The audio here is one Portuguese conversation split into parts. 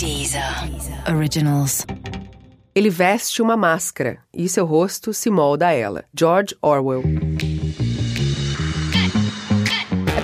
Deezer Originals. Ele veste uma máscara e seu rosto se molda a ela. George Orwell.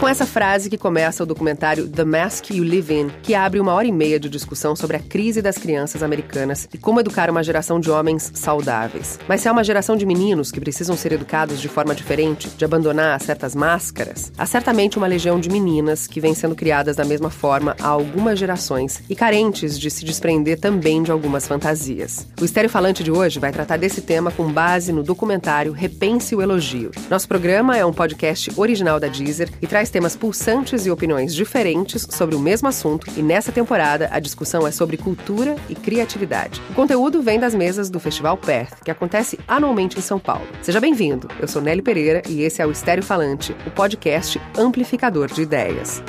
Com essa frase que começa o documentário The Mask You Live In, que abre uma hora e meia de discussão sobre a crise das crianças americanas e como educar uma geração de homens saudáveis. Mas se há uma geração de meninos que precisam ser educados de forma diferente, de abandonar certas máscaras, há certamente uma legião de meninas que vêm sendo criadas da mesma forma há algumas gerações e carentes de se desprender também de algumas fantasias. O Estéreo Falante de hoje vai tratar desse tema com base no documentário Repense o Elogio. Nosso programa é um podcast original da Deezer e traz temas pulsantes e opiniões diferentes sobre o mesmo assunto, e nessa temporada a discussão é sobre cultura e criatividade. O conteúdo vem das mesas do Festival Perth, que acontece anualmente em São Paulo. Seja bem-vindo, eu sou Nelly Pereira e esse é o Estéreo Falante, o podcast amplificador de ideias.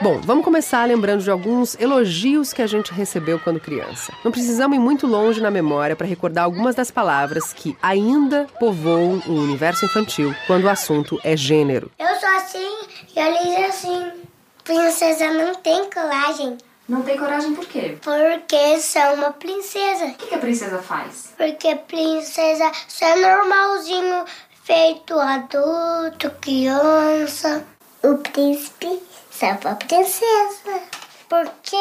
Bom, vamos começar lembrando de alguns elogios que a gente recebeu quando criança. Não precisamos ir muito longe na memória para recordar algumas das palavras que ainda povoam o universo infantil quando o assunto é gênero. Eu sou assim e a Liz é assim. Princesa não tem coragem. Não tem coragem por quê? Porque sou uma princesa. O que, que a princesa faz? Porque princesa só é normalzinho, feito adulto, criança. O príncipe salva a princesa. Porque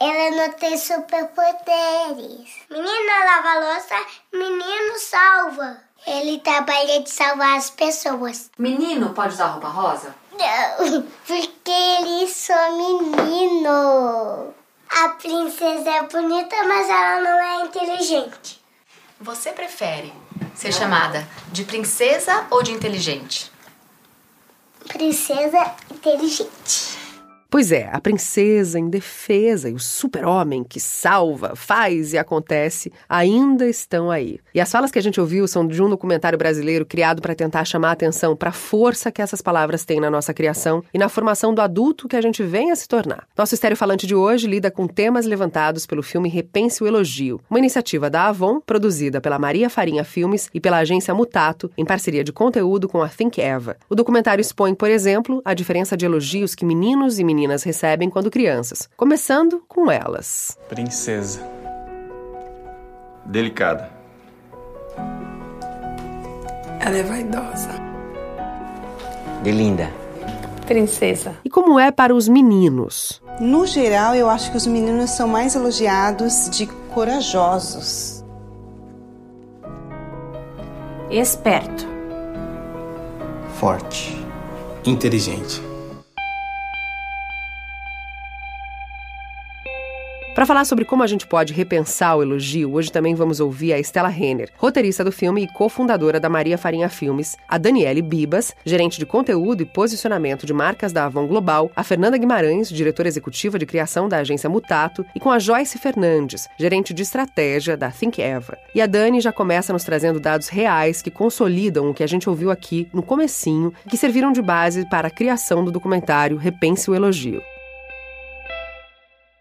ela não tem superpoderes. Menina lava louça, menino salva. Ele trabalha de salvar as pessoas. Menino pode usar roupa rosa? Não, porque ele só menino. A princesa é bonita, mas ela não é inteligente. Você prefere ser chamada de princesa ou de inteligente? Princesa inteligente. Pois é, a princesa indefesa e o super-homem que salva, faz e acontece ainda estão aí. E as falas que a gente ouviu são de um documentário brasileiro criado para tentar chamar a atenção para a força que essas palavras têm na nossa criação e na formação do adulto que a gente vem a se tornar. Nosso estéreo falante de hoje lida com temas levantados pelo filme Repense o Elogio, uma iniciativa da Avon, produzida pela Maria Farinha Filmes e pela agência Mutato, em parceria de conteúdo com a Think Eva. O documentário expõe, por exemplo, a diferença de elogios que meninos e meninas meninas recebem quando crianças, começando com elas. Princesa. Delicada. Ela é vaidosa. De linda. Princesa. E como é para os meninos? No geral, eu acho que os meninos são mais elogiados de corajosos. Esperto. Forte. Inteligente. Para falar sobre como a gente pode repensar o elogio, hoje também vamos ouvir a Estela Renner, roteirista do filme e cofundadora da Maria Farinha Filmes, a Daniele Bibas, gerente de conteúdo e posicionamento de marcas da Avon Global, a Fernanda Guimarães, diretora executiva de criação da agência Mutato, e com a Joyce Fernandes, gerente de estratégia da Think Eva. E a Dani já começa nos trazendo dados reais que consolidam o que a gente ouviu aqui no comecinho, que serviram de base para a criação do documentário Repense o Elogio.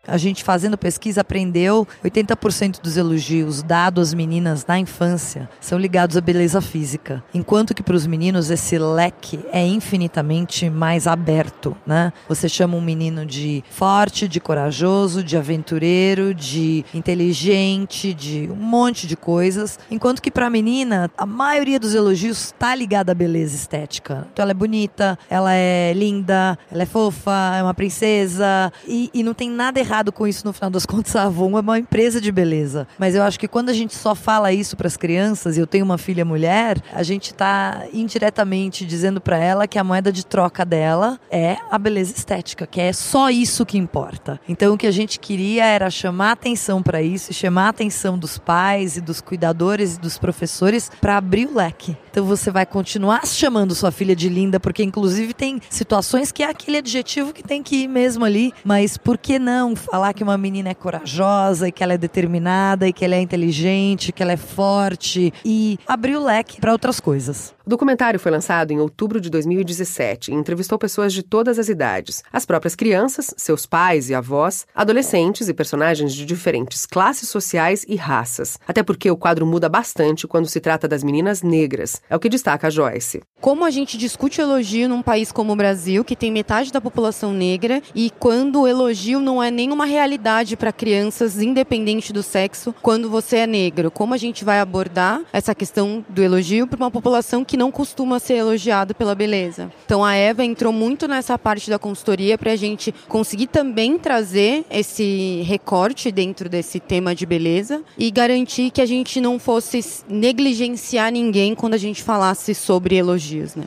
A gente fazendo pesquisa aprendeu 80% dos elogios dados às meninas na infância são ligados à beleza física, enquanto que para os meninos esse leque é infinitamente mais aberto, né? Você chama um menino de forte, de corajoso, de aventureiro, de inteligente, de um monte de coisas, enquanto que para a menina a maioria dos elogios está ligada à beleza estética. Então ela é bonita, ela é linda, ela é fofa, é uma princesa e, e não tem nada errado com isso no final das contas. A Avon é uma empresa de beleza. Mas eu acho que quando a gente só fala isso para as crianças, e eu tenho uma filha mulher, a gente está indiretamente dizendo para ela que a moeda de troca dela é a beleza estética, que é só isso que importa. Então o que a gente queria era chamar atenção para isso, chamar atenção dos pais e dos cuidadores e dos professores para abrir o leque. Então você vai continuar chamando sua filha de linda, porque inclusive tem situações que é aquele adjetivo que tem que ir mesmo ali, mas por que não falar que uma menina é corajosa e que ela é determinada e que ela é inteligente, que ela é forte e abrir o leque para outras coisas. O documentário foi lançado em outubro de 2017 e entrevistou pessoas de todas as idades: as próprias crianças, seus pais e avós, adolescentes e personagens de diferentes classes sociais e raças. Até porque o quadro muda bastante quando se trata das meninas negras, é o que destaca a Joyce. Como a gente discute elogio num país como o Brasil, que tem metade da população negra, e quando o elogio não é nenhuma realidade para crianças, independente do sexo, quando você é negro? Como a gente vai abordar essa questão do elogio para uma população que não costuma ser elogiada pela beleza? Então a Eva entrou muito nessa parte da consultoria para a gente conseguir também trazer esse recorte dentro desse tema de beleza e garantir que a gente não fosse negligenciar ninguém quando a gente falasse sobre elogios, né?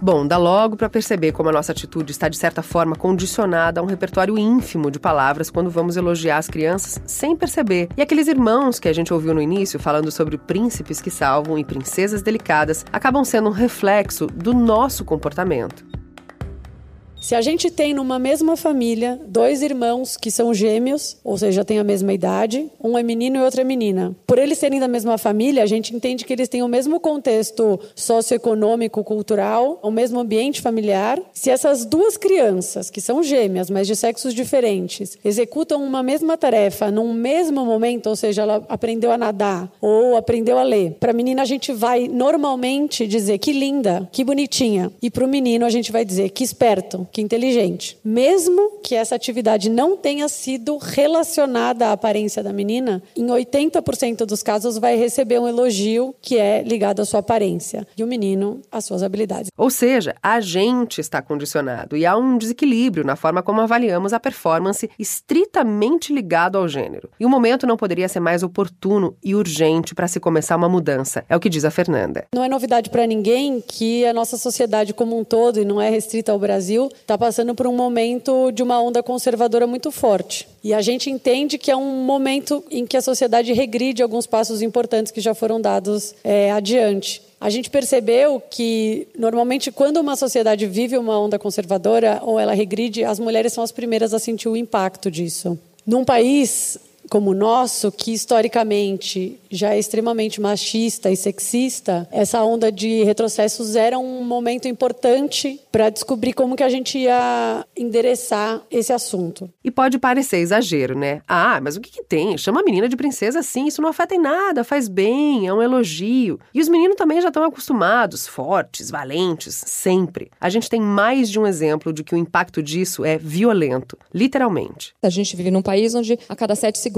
Bom, dá logo para perceber como a nossa atitude está de certa forma condicionada a um repertório ínfimo de palavras quando vamos elogiar as crianças sem perceber. E aqueles irmãos que a gente ouviu no início falando sobre príncipes que salvam e princesas delicadas acabam sendo um reflexo do nosso comportamento. Se a gente tem numa mesma família dois irmãos que são gêmeos, ou seja, têm a mesma idade, um é menino e outro é menina. Por eles serem da mesma família, a gente entende que eles têm o mesmo contexto socioeconômico, cultural, o mesmo ambiente familiar. Se essas duas crianças, que são gêmeas, mas de sexos diferentes, executam uma mesma tarefa num mesmo momento, ou seja, ela aprendeu a nadar ou aprendeu a ler. Para a menina a gente vai normalmente dizer que linda, que bonitinha, e para o menino a gente vai dizer que esperto, que inteligente. Mesmo que essa atividade não tenha sido relacionada à aparência da menina, em 80% dos casos vai receber um elogio que é ligado à sua aparência e o menino às suas habilidades. Ou seja, a gente está condicionado e há um desequilíbrio na forma como avaliamos a performance estritamente ligado ao gênero. E o momento não poderia ser mais oportuno e urgente para se começar uma mudança, é o que diz a Fernanda. Não é novidade para ninguém que a nossa sociedade como um todo, e não é restrita ao Brasil, está passando por um momento de uma onda conservadora muito forte. E a gente entende que é um momento em que a sociedade regride alguns passos importantes que já foram dados é, adiante. A gente percebeu que, normalmente, quando uma sociedade vive uma onda conservadora ou ela regride, as mulheres são as primeiras a sentir o impacto disso. Num país como o nosso, que historicamente já é extremamente machista e sexista, essa onda de retrocessos era um momento importante para descobrir como que a gente ia endereçar esse assunto. E pode parecer exagero, né? Ah, mas o que, que tem? Chama a menina de princesa assim, isso não afeta em nada, faz bem, é um elogio. E os meninos também já estão acostumados, fortes, valentes, sempre. A gente tem mais de um exemplo de que o impacto disso é violento, literalmente. A gente vive num país onde a cada sete segundos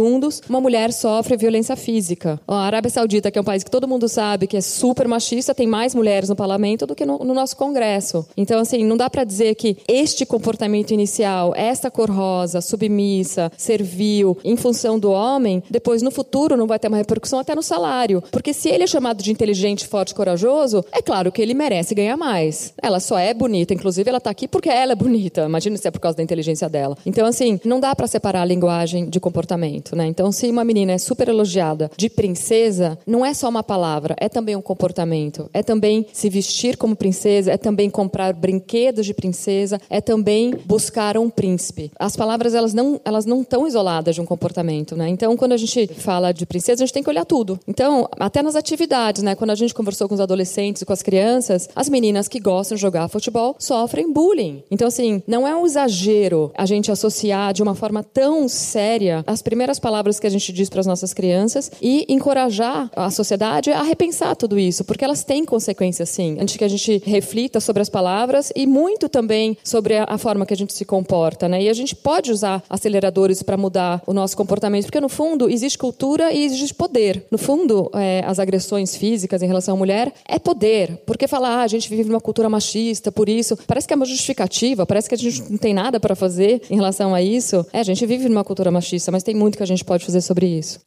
uma mulher sofre violência física. A Arábia Saudita, que é um país que todo mundo sabe que é super machista, tem mais mulheres no parlamento do que no, no nosso Congresso. Então, assim, não dá para dizer que este comportamento inicial, esta cor rosa, submissa, servil, em função do homem, depois no futuro não vai ter uma repercussão até no salário. Porque se ele é chamado de inteligente, forte, corajoso, é claro que ele merece ganhar mais. Ela só é bonita, inclusive ela está aqui porque ela é bonita. Imagina se é por causa da inteligência dela. Então, assim, não dá para separar a linguagem de comportamento, né? Então, se uma menina é super elogiada de princesa, não é só uma palavra, é também um comportamento. É também se vestir como princesa, é também comprar brinquedos de princesa, é também buscar um príncipe. As palavras elas não elas não estão isoladas de um comportamento, né? Então, quando a gente fala de princesa, a gente tem que olhar tudo. Então, até nas atividades, né? Quando a gente conversou com os adolescentes e com as crianças, as meninas que gostam de jogar futebol sofrem bullying. Então, assim, não é um exagero a gente associar de uma forma tão séria as primeiras palavras que a gente diz para as nossas crianças e encorajar a sociedade a repensar tudo isso, porque elas têm consequências sim. Antes que a gente reflita sobre as palavras e muito também sobre a, forma que a gente se comporta, né? E a gente pode usar aceleradores para mudar o nosso comportamento, porque no fundo existe cultura e existe poder. No fundo, é, as agressões físicas em relação à mulher é poder, porque falar ah, a gente vive numa cultura machista, por isso parece que é uma justificativa, parece que a gente não tem nada para fazer em relação a isso. É, a gente vive numa cultura machista, mas tem muito que a gente pode fazer sobre isso.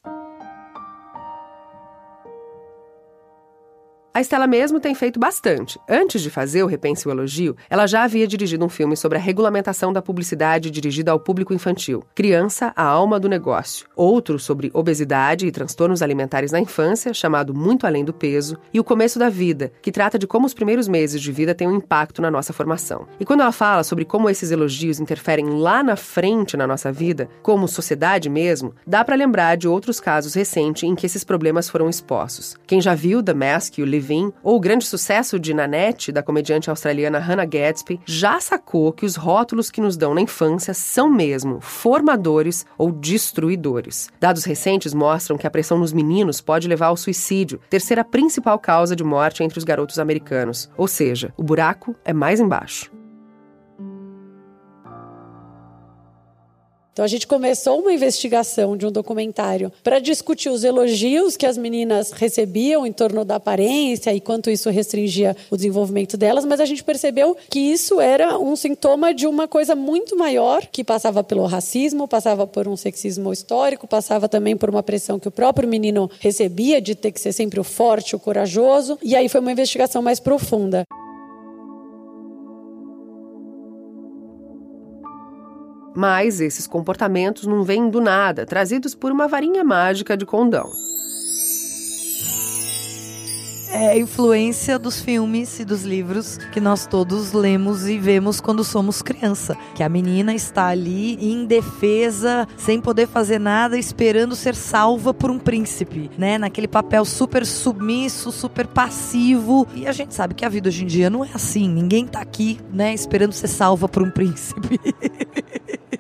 A Estela mesmo tem feito bastante. Antes de fazer o Repense o Elogio, ela já havia dirigido um filme sobre a regulamentação da publicidade dirigida ao público infantil, Criança, a Alma do Negócio. Outro sobre obesidade e transtornos alimentares na infância, chamado Muito Além do Peso, e O Começo da Vida, que trata de como os primeiros meses de vida têm um impacto na nossa formação. E quando ela fala sobre como esses elogios interferem lá na frente na nossa vida, como sociedade mesmo, dá para lembrar de outros casos recentes em que esses problemas foram expostos. Quem já viu The Mask e o Live Levine ou o grande sucesso de Nanette, da comediante australiana Hannah Gadsby, já sacou que os rótulos que nos dão na infância são mesmo formadores ou destruidores. Dados recentes mostram que a pressão nos meninos pode levar ao suicídio, terceira principal causa de morte entre os garotos americanos. Ou seja, o buraco é mais embaixo. Então a gente começou uma investigação de um documentário para discutir os elogios que as meninas recebiam em torno da aparência e quanto isso restringia o desenvolvimento delas, mas a gente percebeu que isso era um sintoma de uma coisa muito maior que passava pelo racismo, passava por um sexismo histórico, passava também por uma pressão que o próprio menino recebia de ter que ser sempre o forte, o corajoso. E aí foi uma investigação mais profunda. Mas esses comportamentos não vêm do nada, trazidos por uma varinha mágica de condão. É influência dos filmes e dos livros que nós todos lemos e vemos quando somos criança. Que a menina está ali indefesa, sem poder fazer nada, esperando ser salva por um príncipe, né? Naquele papel super submisso, super passivo. E a gente sabe que a vida hoje em dia não é assim. Ninguém tá aqui, né, esperando ser salva por um príncipe.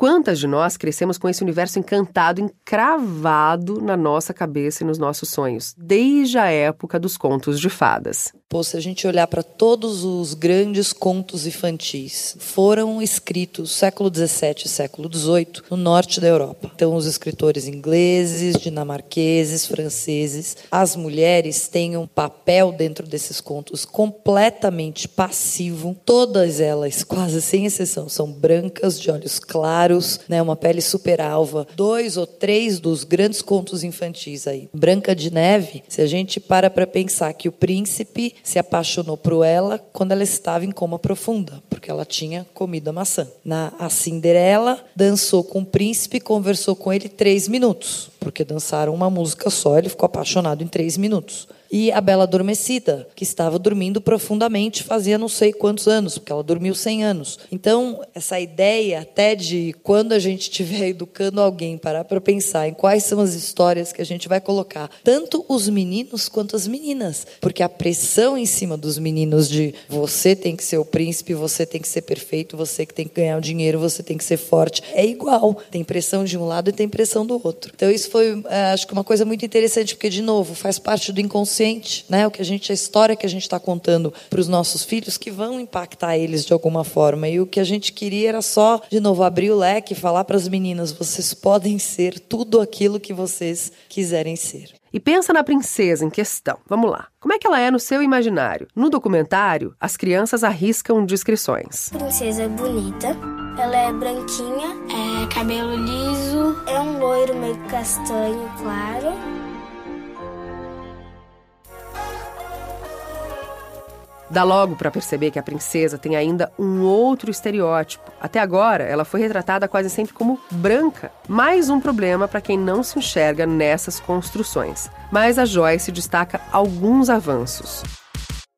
Quantas de nós crescemos com esse universo encantado encravado na nossa cabeça e nos nossos sonhos, desde a época dos contos de fadas? Pô, se a gente olhar para todos os grandes contos infantis, foram escritos século XVII e século XVIII no norte da Europa. Então, os escritores ingleses, dinamarqueses, franceses, as mulheres têm um papel dentro desses contos completamente passivo. Todas elas, quase sem exceção, são brancas, de olhos claros, né, uma pele super alva. Dois ou três dos grandes contos infantis aí. Branca de Neve, se a gente para para pensar que o príncipe se apaixonou por ela quando ela estava em coma profunda, porque ela tinha comido a maçã. Na A Cinderela, dançou com o príncipe conversou com ele três minutos, porque dançaram uma música só, ele ficou apaixonado em três minutos e a Bela Adormecida, que estava dormindo profundamente fazia não sei quantos anos, porque ela dormiu 100 anos. Então, essa ideia até de quando a gente estiver educando alguém, parar para pensar em quais são as histórias que a gente vai colocar, tanto os meninos quanto as meninas, porque a pressão em cima dos meninos de você tem que ser o príncipe, você tem que ser perfeito, você que tem que ganhar o dinheiro, você tem que ser forte, é igual. Tem pressão de um lado e tem pressão do outro. Então, isso foi, eh, acho que uma coisa muito interessante, porque, de novo, faz parte do inconsciente inconsciente, né? O que a gente, a história que a gente está contando para os nossos filhos que vão impactar eles de alguma forma. E o que a gente queria era só, de novo, abrir o leque e falar para as meninas: vocês podem ser tudo aquilo que vocês quiserem ser. E pensa na princesa em questão. Vamos lá. Como é que ela é no seu imaginário? No documentário, as crianças arriscam descrições. Princesa bonita. Ela é branquinha, é cabelo liso, é um loiro meio castanho claro. Dá logo para perceber que a princesa tem ainda um outro estereótipo. Até agora, ela foi retratada quase sempre como branca. Mais um problema para quem não se enxerga nessas construções. Mas a Joyce destaca alguns avanços.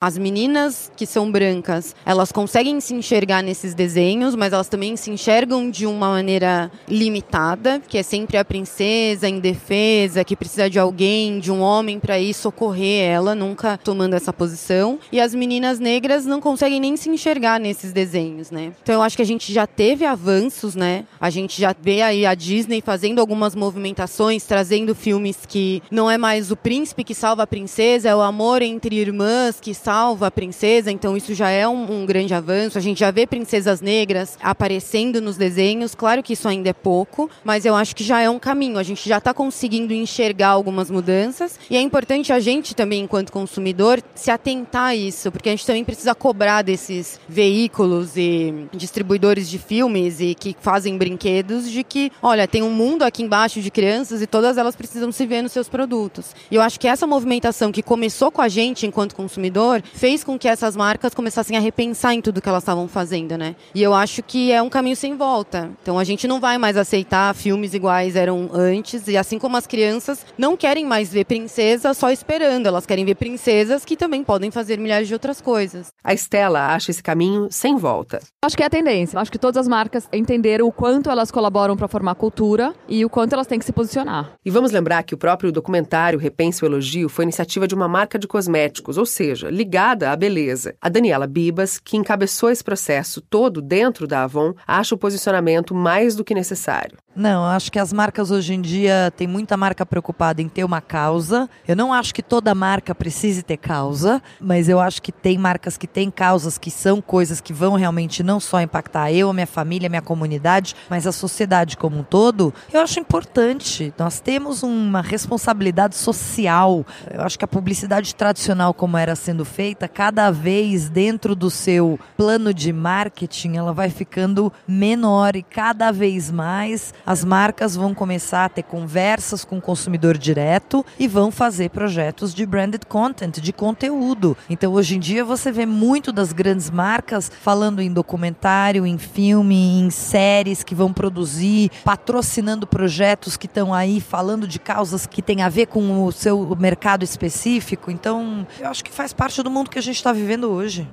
As meninas que são brancas, elas conseguem se enxergar nesses desenhos, mas elas também se enxergam de uma maneira limitada, que é sempre a princesa indefesa, que precisa de alguém, de um homem para ir socorrer ela, nunca tomando essa posição. E as meninas negras não conseguem nem se enxergar nesses desenhos, né? Então eu acho que a gente já teve avanços, né? A gente já vê aí a Disney fazendo algumas movimentações, trazendo filmes que não é mais o príncipe que salva a princesa, é o amor entre irmãs que salva a princesa, então isso já é um, um, grande avanço. A gente já vê princesas negras aparecendo nos desenhos. Claro que isso ainda é pouco, mas eu acho que já é um caminho. A gente já está conseguindo enxergar algumas mudanças e é importante a gente também, enquanto consumidor, se atentar a isso, porque a gente também precisa cobrar desses veículos e distribuidores de filmes e que fazem brinquedos de que, olha, tem um mundo aqui embaixo de crianças e todas elas precisam se ver nos seus produtos. E eu acho que essa movimentação que começou com a gente enquanto consumidor consumidor, fez com que essas marcas começassem a repensar em tudo que elas estavam fazendo, né? E eu acho que é um caminho sem volta. Então a gente não vai mais aceitar filmes iguais eram antes, e assim como as crianças não querem mais ver princesa só esperando, elas querem ver princesas que também podem fazer milhares de outras coisas. A Estela acha esse caminho sem volta. Acho que é a tendência. Acho que todas as marcas entenderam o quanto elas colaboram para formar cultura e o quanto elas têm que se posicionar. E vamos lembrar que o próprio documentário Repense o Elogio foi iniciativa de uma marca de cosméticos, ou seja, ligada à beleza. A Daniela Bibas, que encabeçou esse processo todo dentro da Avon, acha o posicionamento mais do que necessário. Não, acho que as marcas hoje em dia tem muita marca preocupada em ter uma causa. Eu não acho que toda marca precise ter causa, mas eu acho que tem marcas que têm causas que são coisas que vão realmente não só impactar eu, a minha família, a minha comunidade, mas a sociedade como um todo. Eu acho importante. Nós temos uma responsabilidade social. Eu acho que a publicidade tradicional como era sendo feita, cada vez dentro do seu plano de marketing, ela vai ficando menor e cada vez mais as marcas vão começar a ter conversas com o consumidor direto e vão fazer projetos de branded content, de conteúdo. Então, hoje em dia, você vê muito das grandes marcas falando em documentário, em filme, em séries que vão produzir, patrocinando projetos que estão aí falando de causas que têm a ver com o seu mercado específico. Então, eu acho que faz parte do mundo que a gente está vivendo hoje.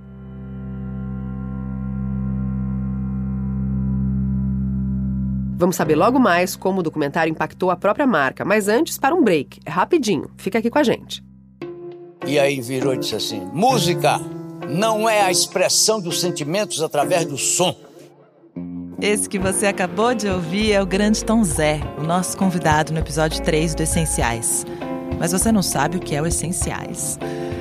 Vamos saber logo mais como o documentário impactou a própria marca, mas antes, para um break. É rapidinho, fica aqui com a gente. E aí virou e disse assim: música não é a expressão dos sentimentos através do som. Esse que você acabou de ouvir é o grande Tom Zé, o nosso convidado no episódio 3 do Essenciais. Mas você não sabe o que é o Essenciais.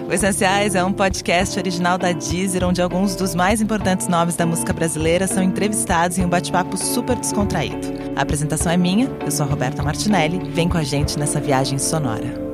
O Essenciais é um podcast original da Deezer, onde alguns dos mais importantes nomes da música brasileira são entrevistados em um bate-papo super descontraído. A apresentação é minha, eu sou a Roberta Martinelli. Vem com a gente nessa viagem sonora.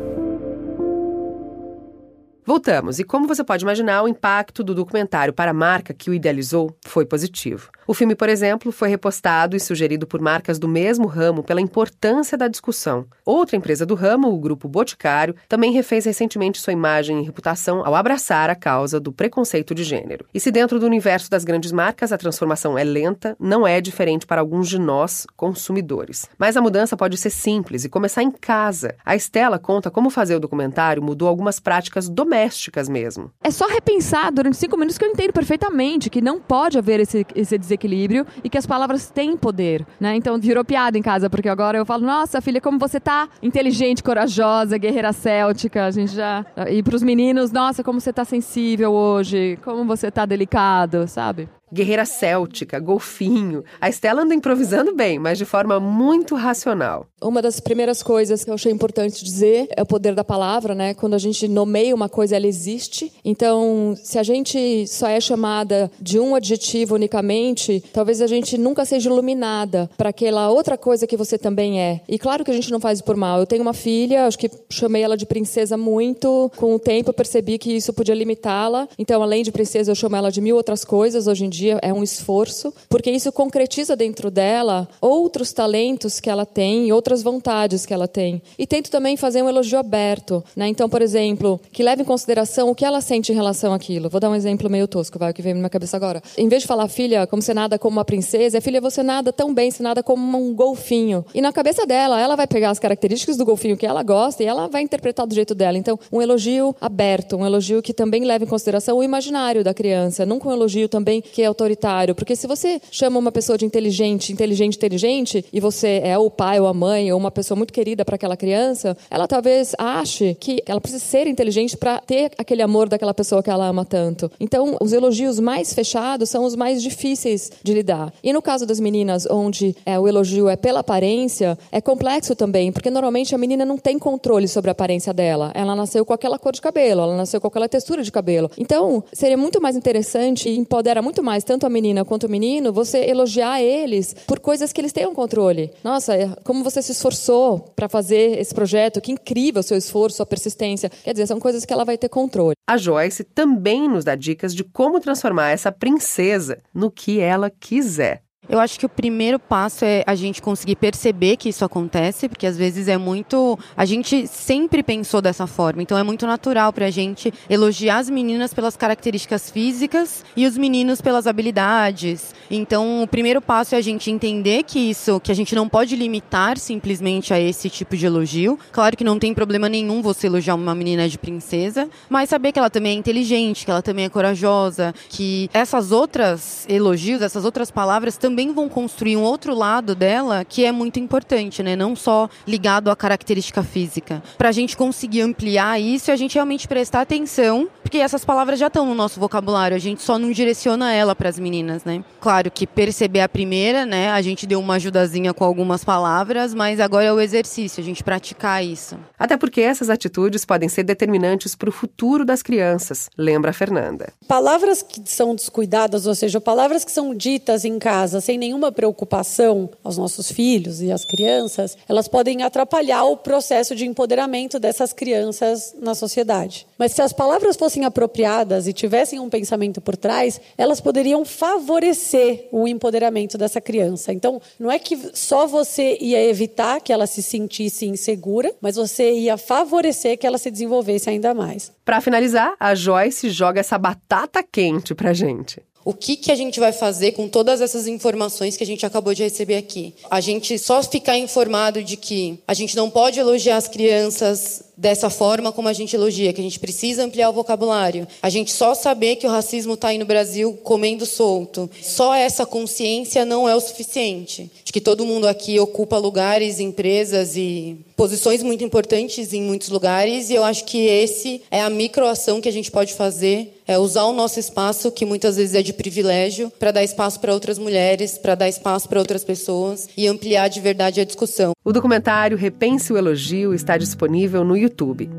Voltamos, e como você pode imaginar, o impacto do documentário para a marca que o idealizou foi positivo. O filme, por exemplo, foi repostado e sugerido por marcas do mesmo ramo pela importância da discussão. Outra empresa do ramo, o Grupo Boticário, também refez recentemente sua imagem e reputação ao abraçar a causa do preconceito de gênero. E se dentro do universo das grandes marcas a transformação é lenta, não é diferente para alguns de nós, consumidores. Mas a mudança pode ser simples e começar em casa. A Estela conta como fazer o documentário mudou algumas práticas domésticas mesmo. É só repensar durante cinco minutos que eu entendo perfeitamente que não pode haver esse, esse desequilíbrio e que as palavras têm poder, né? Então virou piada em casa, porque agora eu falo, nossa, filha, como você tá inteligente, corajosa, guerreira céltica, a gente já... E pros meninos, nossa, como você tá sensível hoje, como você tá delicado, sabe? Guerreira céltica, golfinho. A Estela anda improvisando bem, mas de forma muito racional. Uma das primeiras coisas que eu achei importante dizer é o poder da palavra, né? Quando a gente nomeia uma coisa, ela existe. Então, se a gente só é chamada de um adjetivo unicamente, talvez a gente nunca seja iluminada para aquela outra coisa que você também é. E claro que a gente não faz por mal. Eu tenho uma filha, acho que chamei ela de princesa muito. Com o tempo eu percebi que isso podia limitá-la. Então, além de princesa, eu chamo ela de mil outras coisas hoje em dia dia é um esforço, porque isso concretiza dentro dela outros talentos que ela tem outras vontades que ela tem. E tento também fazer um elogio aberto, né? Então, por exemplo, que leve em consideração o que ela sente em relação àquilo. Vou dar um exemplo meio tosco, vai, que vem na minha cabeça agora. Em vez de falar, filha, como você nada como uma princesa, é filha, você nada tão bem, você nada como um golfinho. E na cabeça dela, ela vai pegar as características do golfinho que ela gosta e ela vai interpretar do jeito dela. Então, um elogio aberto, um elogio que também leva em consideração o imaginário da criança, nunca um elogio também que é autoritário. Porque se você chama uma pessoa de inteligente, inteligente, inteligente, e você é o pai ou a mãe ou uma pessoa muito querida para aquela criança, ela talvez ache que ela precisa ser inteligente para ter aquele amor daquela pessoa que ela ama tanto. Então, os elogios mais fechados são os mais difíceis de lidar. E no caso das meninas, onde é, o elogio é pela aparência, é complexo também, porque normalmente a menina não tem controle sobre a aparência dela. Ela nasceu com aquela cor de cabelo, ela nasceu com aquela textura de cabelo. Então, seria muito mais interessante e empodera muito mais tanto a menina quanto o menino você elogiar eles por coisas que eles tenham controle. Nossa, é, como você se esforçou para fazer esse projeto, que incrível o seu esforço, sua persistência. Quer dizer, são coisas que ela vai ter controle. A Joyce também nos dá dicas de como transformar essa princesa no que ela quiser. Eu acho que o primeiro passo é a gente conseguir perceber que isso acontece, porque às vezes é muito. A gente sempre pensou dessa forma, então é muito natural pra gente elogiar as meninas pelas características físicas e os meninos pelas habilidades. Então, o primeiro passo é a gente entender que isso, que a gente não pode limitar simplesmente a esse tipo de elogio. Claro que não tem problema nenhum você elogiar uma menina de princesa, mas saber que ela também é inteligente, que ela também é corajosa, que essas outras elogios, essas outras palavras também vão construir um outro lado dela que é muito importante, né? Não só ligado à característica física. Para a gente conseguir ampliar isso, a gente realmente prestar atenção, porque essas palavras já estão no nosso vocabulário, a gente só não direciona ela para as meninas, né? Claro que perceber a primeira, né? A gente deu uma ajudazinha com algumas palavras, mas agora é o exercício, a gente praticar isso. Até porque essas atitudes podem ser determinantes para o futuro das crianças, lembra a Fernanda. Palavras que são descuidadas, ou seja, palavras que são ditas em casa sem nenhuma preocupação aos nossos filhos e às crianças, elas podem atrapalhar o processo de empoderamento dessas crianças na sociedade. Mas se as palavras fossem apropriadas e tivessem um pensamento por trás, elas poderiam favorecer o empoderamento dessa criança. Então, não é que só você ia evitar que ela se sentisse insegura, mas você ia favorecer que ela se desenvolvesse ainda mais. Para finalizar, a Joyce joga essa batata quente pra gente. O que, que a gente vai fazer com todas essas informações que a gente acabou de receber aqui? A gente só ficar informado de que a gente não pode elogiar as crianças dessa forma como a gente elogia, que a gente precisa ampliar o vocabulário. A gente só saber que o racismo está aí no Brasil comendo solto. Só essa consciência não é o suficiente. De que todo mundo aqui ocupa lugares, empresas e posições muito importantes em muitos lugares, e eu acho que esse é a microação que a gente pode fazer, é usar o nosso espaço, que muitas vezes é de privilégio, para dar espaço para outras mulheres, para dar espaço para outras pessoas e ampliar de verdade a discussão. O documentário Repense o Elogio está disponível no YouTube.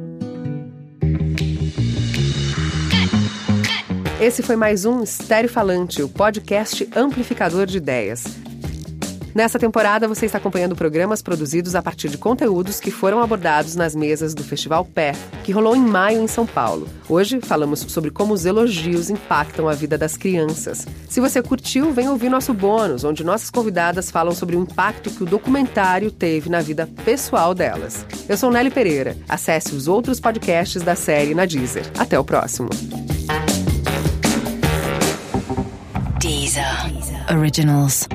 Esse foi mais um Estéreo Falante, o podcast amplificador de ideias. Nessa temporada, você está acompanhando programas produzidos a partir de conteúdos que foram abordados nas mesas do Festival Pé, que rolou em maio em São Paulo. Hoje falamos sobre como os elogios impactam a vida das crianças. Se você curtiu, vem ouvir nosso bônus, onde nossas convidadas falam sobre o impacto que o documentário teve na vida pessoal delas. Eu sou Nelly Pereira. Acesse os outros podcasts da série na Deezer. Até o próximo. Deezer. Originals.